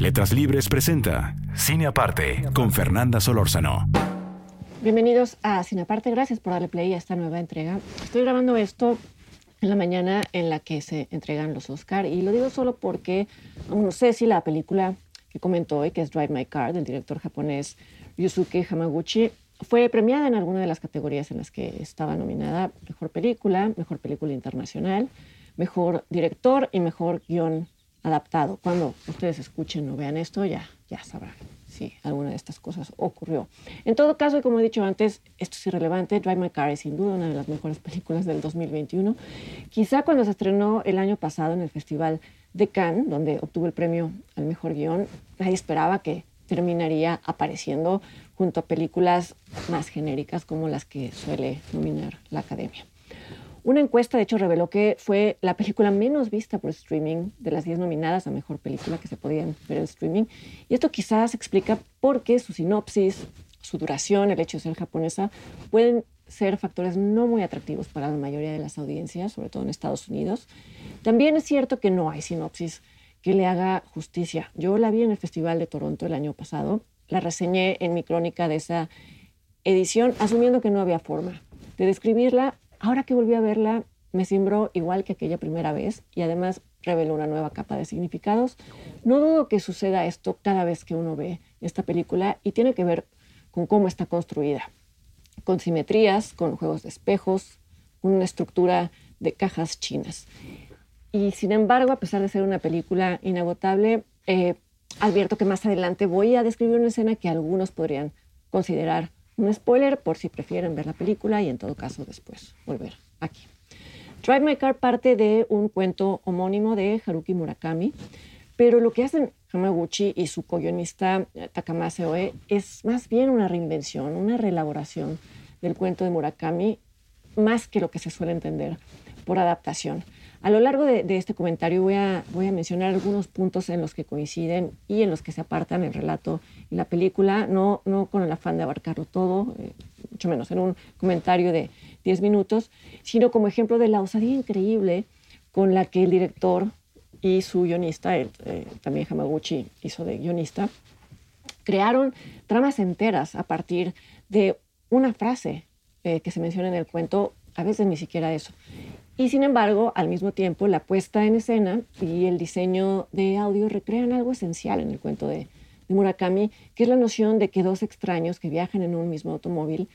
Letras Libres presenta Cine Aparte con Fernanda Solórzano. Bienvenidos a Cinaparte, gracias por darle play a esta nueva entrega. Estoy grabando esto en la mañana en la que se entregan los Oscar y lo digo solo porque aún no sé si la película que comentó hoy, que es Drive My Car, del director japonés Yusuke Hamaguchi, fue premiada en alguna de las categorías en las que estaba nominada Mejor Película, Mejor Película Internacional, Mejor Director y Mejor Guión Adaptado. Cuando ustedes escuchen o vean esto, ya, ya sabrán si alguna de estas cosas ocurrió. En todo caso, y como he dicho antes, esto es irrelevante. Drive My Car es sin duda una de las mejores películas del 2021. Quizá cuando se estrenó el año pasado en el Festival de Cannes, donde obtuvo el premio al mejor guion, nadie esperaba que terminaría apareciendo junto a películas más genéricas como las que suele nominar la Academia. Una encuesta, de hecho, reveló que fue la película menos vista por streaming de las 10 nominadas a mejor película que se podían ver en streaming. Y esto quizás explica por qué su sinopsis, su duración, el hecho de ser japonesa, pueden ser factores no muy atractivos para la mayoría de las audiencias, sobre todo en Estados Unidos. También es cierto que no hay sinopsis que le haga justicia. Yo la vi en el Festival de Toronto el año pasado, la reseñé en mi crónica de esa edición, asumiendo que no había forma de describirla Ahora que volví a verla, me simbró igual que aquella primera vez y además reveló una nueva capa de significados. No dudo que suceda esto cada vez que uno ve esta película y tiene que ver con cómo está construida, con simetrías, con juegos de espejos, con una estructura de cajas chinas. Y sin embargo, a pesar de ser una película inagotable, eh, advierto que más adelante voy a describir una escena que algunos podrían considerar un spoiler por si prefieren ver la película y en todo caso después volver aquí. Drive My Car parte de un cuento homónimo de Haruki Murakami, pero lo que hacen Hamaguchi y su co-guionista eh, Takamase Oe es más bien una reinvención, una reelaboración del cuento de Murakami, más que lo que se suele entender por adaptación. A lo largo de, este comentario voy a, mencionar algunos puntos en los que coinciden y en los que se apartan el relato y la película, no, con el afán de abarcarlo todo, eh, mucho menos en un comentario de 10 minutos, sino como ejemplo de la osadía increíble con la que el director y su guionista, eh, también Hamaguchi hizo de guionista, crearon tramas enteras a partir de una frase eh, que se menciona en el cuento, a veces ni siquiera eso. Y sin embargo, al mismo tiempo, la puesta en escena y el diseño de audio recrean algo esencial en el cuento de, Murakami, que es la noción de que dos extraños que viajan en un mismo automóvil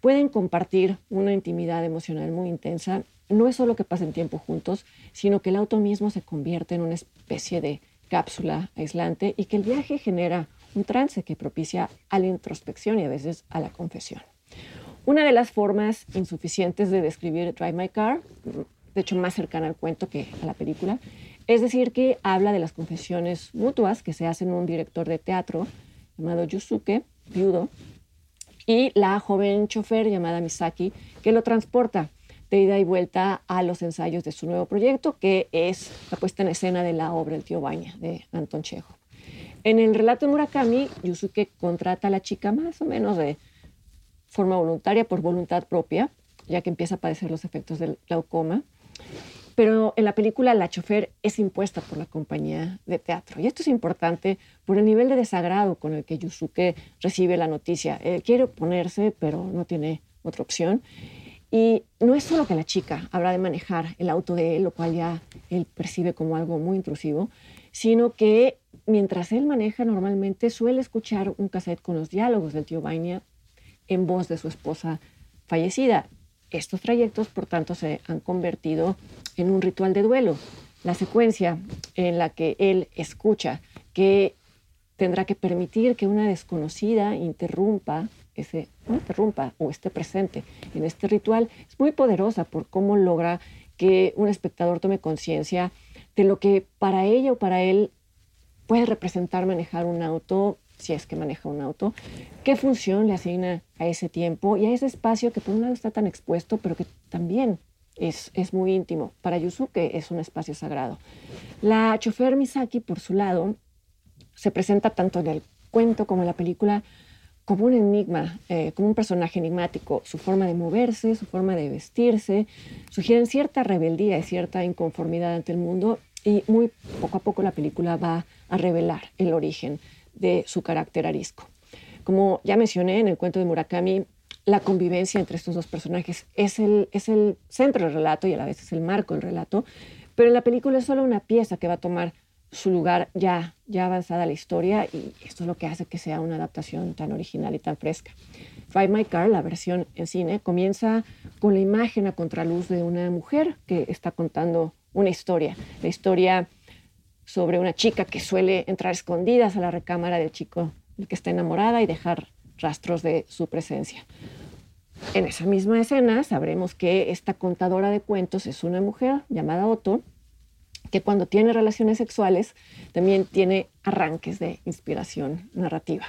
pueden compartir una intimidad emocional muy intensa. No es solo que pasen tiempo juntos, sino que el auto mismo se convierte en una especie de cápsula aislante y que el viaje genera un trance que propicia a la introspección y a veces a la confesión. Una de las formas insuficientes de describir Drive My Car, de hecho más cercana al cuento que a la película, es decir, que habla de las confesiones mutuas que se hacen un director de teatro llamado Yusuke, viudo, y la joven chofer llamada Misaki, que lo transporta de ida y vuelta a los ensayos de su nuevo proyecto, que es la puesta en escena de la obra El tío Baña de Anton Chejo. En el relato de Murakami, Yusuke contrata a la chica más o menos de forma voluntaria, por voluntad propia, ya que empieza a padecer los efectos del glaucoma. Pero en la película la chofer es impuesta por la compañía de teatro. Y esto es importante por el nivel de desagrado con el que Yusuke recibe la noticia. Él quiere oponerse, pero no tiene otra opción. Y no es solo que la chica habrá de manejar el auto de él, lo cual ya él percibe como algo muy intrusivo, sino que mientras él maneja normalmente suele escuchar un cassette con los diálogos del tío Vainia en voz de su esposa fallecida. Estos trayectos, por tanto, se han convertido en un ritual de duelo. La secuencia en la que él escucha que tendrá que permitir que una desconocida interrumpa ese, no interrumpa o esté presente en este ritual es muy poderosa por cómo logra que un espectador tome conciencia de lo que para ella o para él puede representar manejar un auto, si es que maneja un auto, qué función le asigna a ese tiempo y a ese espacio que por un lado está tan expuesto, pero que también es, es muy íntimo. Para Yusuke es un espacio sagrado. La chofer Misaki, por su lado, se presenta tanto en el cuento como en la película como un enigma, eh, como un personaje enigmático. Su forma de moverse, su forma de vestirse, sugieren cierta rebeldía y cierta inconformidad ante el mundo y muy poco a poco la película va a revelar el origen de su carácter arisco. Como ya mencioné en el cuento de Murakami, la convivencia entre estos dos personajes es el, es el centro del relato y a la vez es el marco del relato, pero en la película es solo una pieza que va a tomar su lugar ya, ya avanzada la historia y esto es lo que hace que sea una adaptación tan original y tan fresca. Five My Car, la versión en cine, comienza con la imagen a contraluz de una mujer que está contando una historia, la historia sobre una chica que suele entrar escondidas a la recámara del chico del que está enamorada y dejar rastros de su presencia. En esa misma escena sabremos que esta contadora de cuentos es una mujer llamada Otto, que cuando tiene relaciones sexuales también tiene arranques de inspiración narrativa.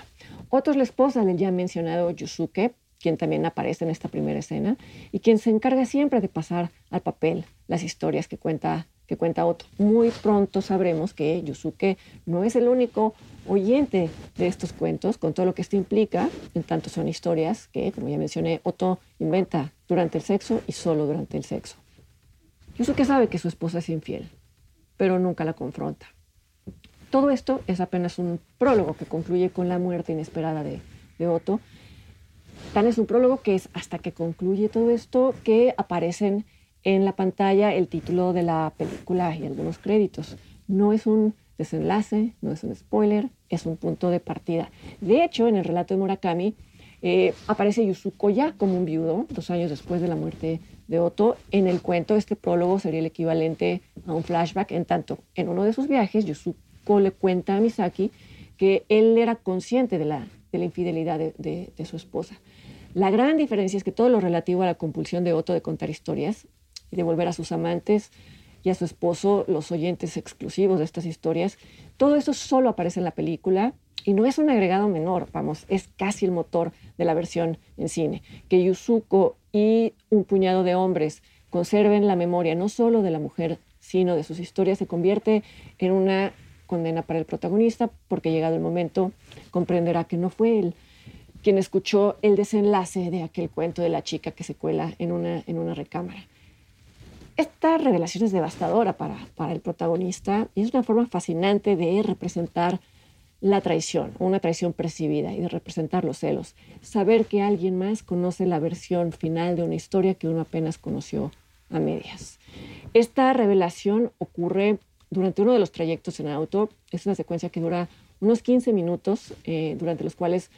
Otto es la esposa del ya mencionado Yusuke, quien también aparece en esta primera escena, y quien se encarga siempre de pasar al papel las historias que cuenta, que cuenta Otto. Muy pronto sabremos que Yusuke no es el único oyente de estos cuentos, con todo lo que esto implica, en tanto son historias que, como ya mencioné, Otto inventa durante el sexo y solo durante el sexo. Yusuke sabe que su esposa es infiel, pero nunca la confronta. Todo esto es apenas un prólogo que concluye con la muerte inesperada de, de Otto. Tan es un prólogo que es hasta que concluye todo esto que aparecen en la pantalla el título de la película y algunos créditos. No es un desenlace, no es un spoiler, es un punto de partida. De hecho, en el relato de Murakami eh, aparece Yusuko ya como un viudo, dos años después de la muerte de Otto. En el cuento, este prólogo sería el equivalente a un flashback, en tanto, en uno de sus viajes, Yusuko le cuenta a Misaki que él era consciente de la, de la infidelidad de, de su esposa. La gran diferencia es que todo lo relativo a la compulsión de Otto de contar historias y de volver a sus amantes y a su esposo los oyentes exclusivos de estas historias. Todo eso solo aparece en la película y no es un agregado menor, vamos, es casi el motor de la versión en cine. Que Yusuko y un puñado de hombres conserven la memoria no solo de la mujer, sino de sus historias, se convierte en una condena para el protagonista, porque llegado el momento comprenderá que no fue él quien escuchó el desenlace de aquel cuento de la chica que se cuela en una, en una recámara. Esta revelación es devastadora para, para el protagonista y es una forma fascinante de representar la traición, una traición percibida y de representar los celos. Saber que alguien más conoce la versión final de una historia que uno apenas conoció a medias. Esta revelación ocurre durante uno de los trayectos en auto. Es una secuencia que dura unos 15 minutos, eh, durante los cuales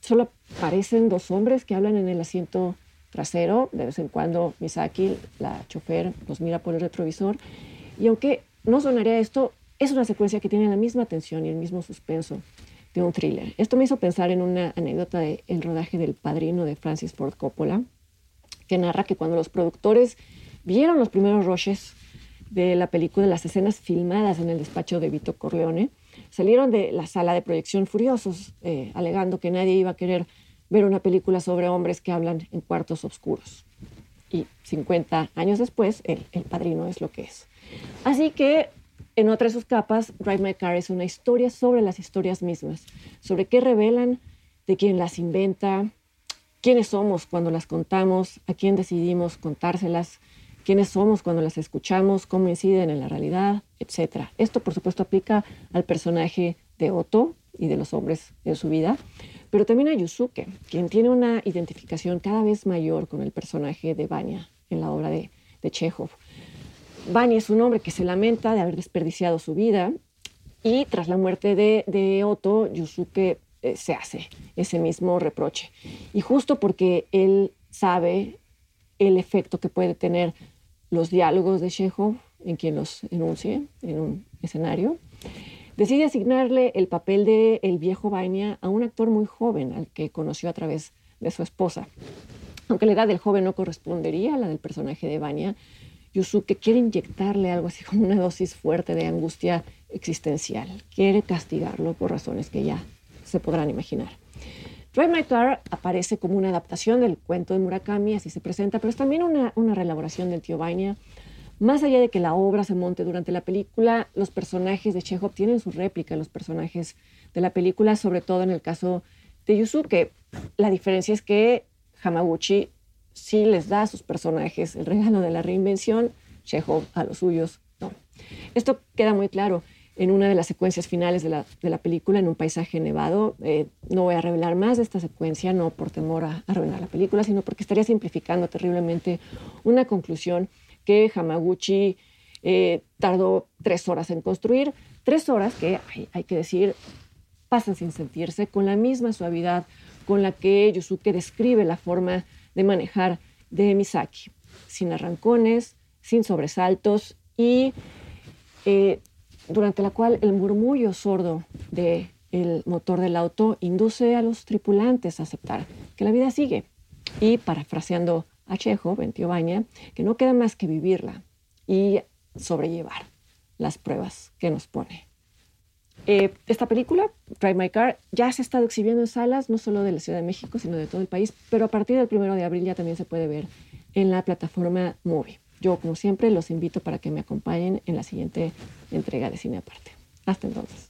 solo aparecen dos hombres que hablan en el asiento trasero. De vez en cuando Misaki, la chofer, nos mira por el retrovisor. Y aunque no sonaría esto, es una secuencia que tiene la misma tensión y el mismo suspenso de un thriller. Esto me hizo pensar en una anécdota del el rodaje del Padrino de Francis Ford Coppola, que narra que cuando los productores vieron los primeros rushes de la película, las escenas filmadas en el despacho de Vito Corleone, salieron de la sala de proyección furiosos, eh, alegando que nadie iba a querer ver una película sobre hombres que hablan en cuartos oscuros. Y 50 años después, el, el padrino es lo que es. Así que en otra de sus capas, Drive My Car es una historia sobre las historias mismas, sobre qué revelan, de quién las inventa, quiénes somos cuando las contamos, a quién decidimos contárselas, quiénes somos cuando las escuchamos, cómo inciden en la realidad, etc. Esto, por supuesto, aplica al personaje de Otto y de los hombres en su vida, pero también a Yusuke, quien tiene una identificación cada vez mayor con el personaje de Vanya en la obra de, de Chekhov. Vanya es un hombre que se lamenta de haber desperdiciado su vida y tras la muerte de, de Otto, Yusuke eh, se hace ese mismo reproche. Y justo porque él sabe el efecto que puede tener los diálogos de Chekhov en quien los enuncie en un escenario, decide asignarle el papel de el viejo Vania a un actor muy joven al que conoció a través de su esposa. Aunque la edad del joven no correspondería a la del personaje de Vania, Yusuke quiere inyectarle algo así como una dosis fuerte de angustia existencial. Quiere castigarlo por razones que ya se podrán imaginar. Drive My Car aparece como una adaptación del cuento de Murakami, así se presenta, pero es también una, una reelaboración del tío Vainia. Más allá de que la obra se monte durante la película, los personajes de Chekhov tienen su réplica, los personajes de la película, sobre todo en el caso de Yusuke. La diferencia es que Hamaguchi sí les da a sus personajes el regalo de la reinvención, Chekhov a los suyos no. Esto queda muy claro en una de las secuencias finales de la, película, en un paisaje nevado. Eh, no voy a revelar más de esta secuencia, no por temor a, arruinar la película, sino porque estaría simplificando terriblemente una conclusión que Hamaguchi eh, tardó tres horas en construir. Tres horas que, hay, que decir, pasan sin sentirse, con la misma suavidad con la que Yusuke describe la forma de manejar de Misaki, sin arrancones, sin sobresaltos y eh, durante la cual el murmullo sordo del el motor del auto induce a los tripulantes a aceptar que la vida sigue. Y parafraseando a Chejo, en Baña, que no queda más que vivirla y sobrellevar las pruebas que nos pone. Eh, esta película, Drive My Car, ya se ha estado exhibiendo en salas, no solo de la Ciudad de México, sino de todo el país, pero a partir del primero de abril ya también se puede ver en la plataforma Movie. Yo, como siempre, los invito para que me acompañen en la siguiente entrega de Cine Aparte. Hasta entonces.